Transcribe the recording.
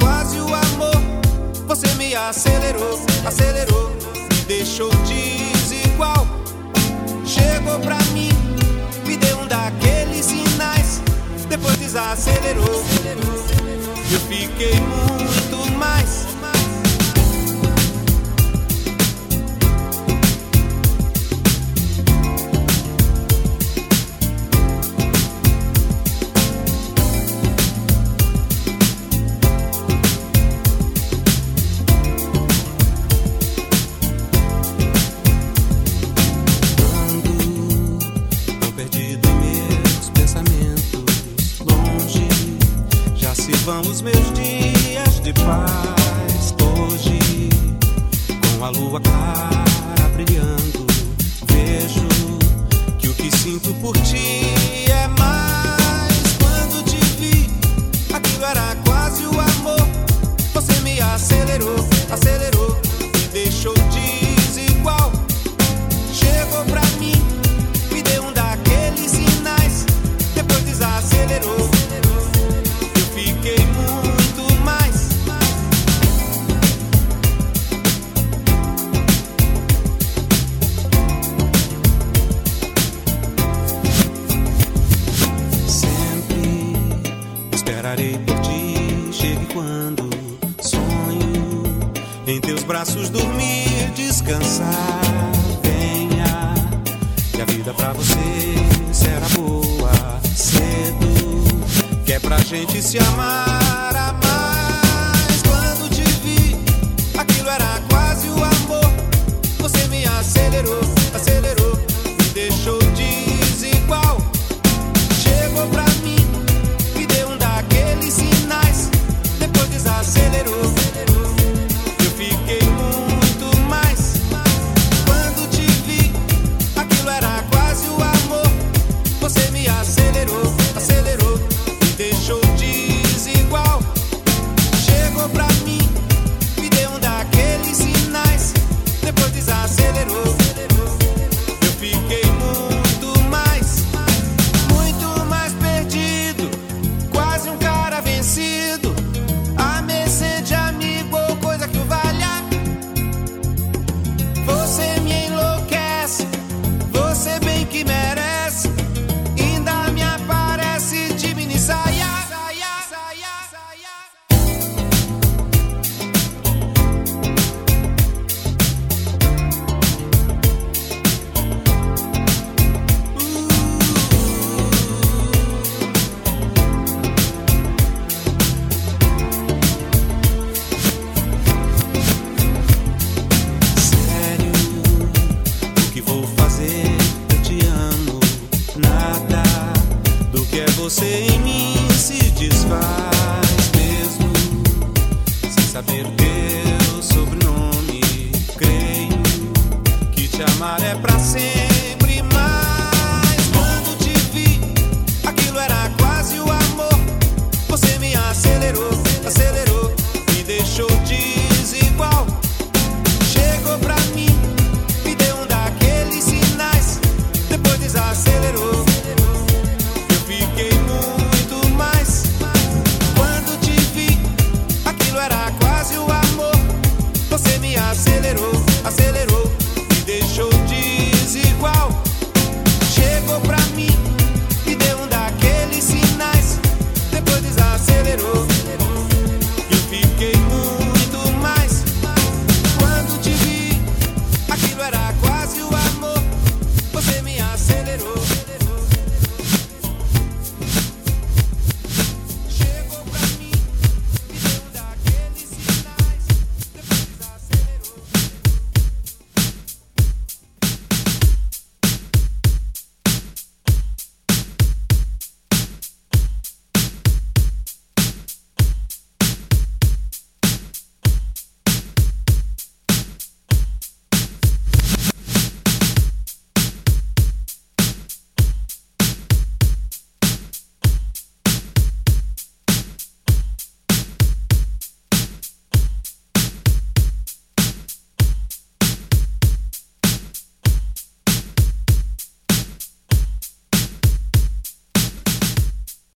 quase o amor. Você me acelerou, acelerou, me deixou desigual. Chegou pra mim, me deu um daqueles sinais. Depois desacelerou, eu fiquei muito mais. faz hoje com a lua clara brilhando. Vejo que o que sinto por ti Esperarei por ti, chegue quando sonho em teus braços dormir, descansar. Venha, que a vida pra você será boa cedo. Que é pra gente se amar, amar. você em mim se desfaz mesmo, sem saber o teu sobrenome. Creio que te amar é pra sempre.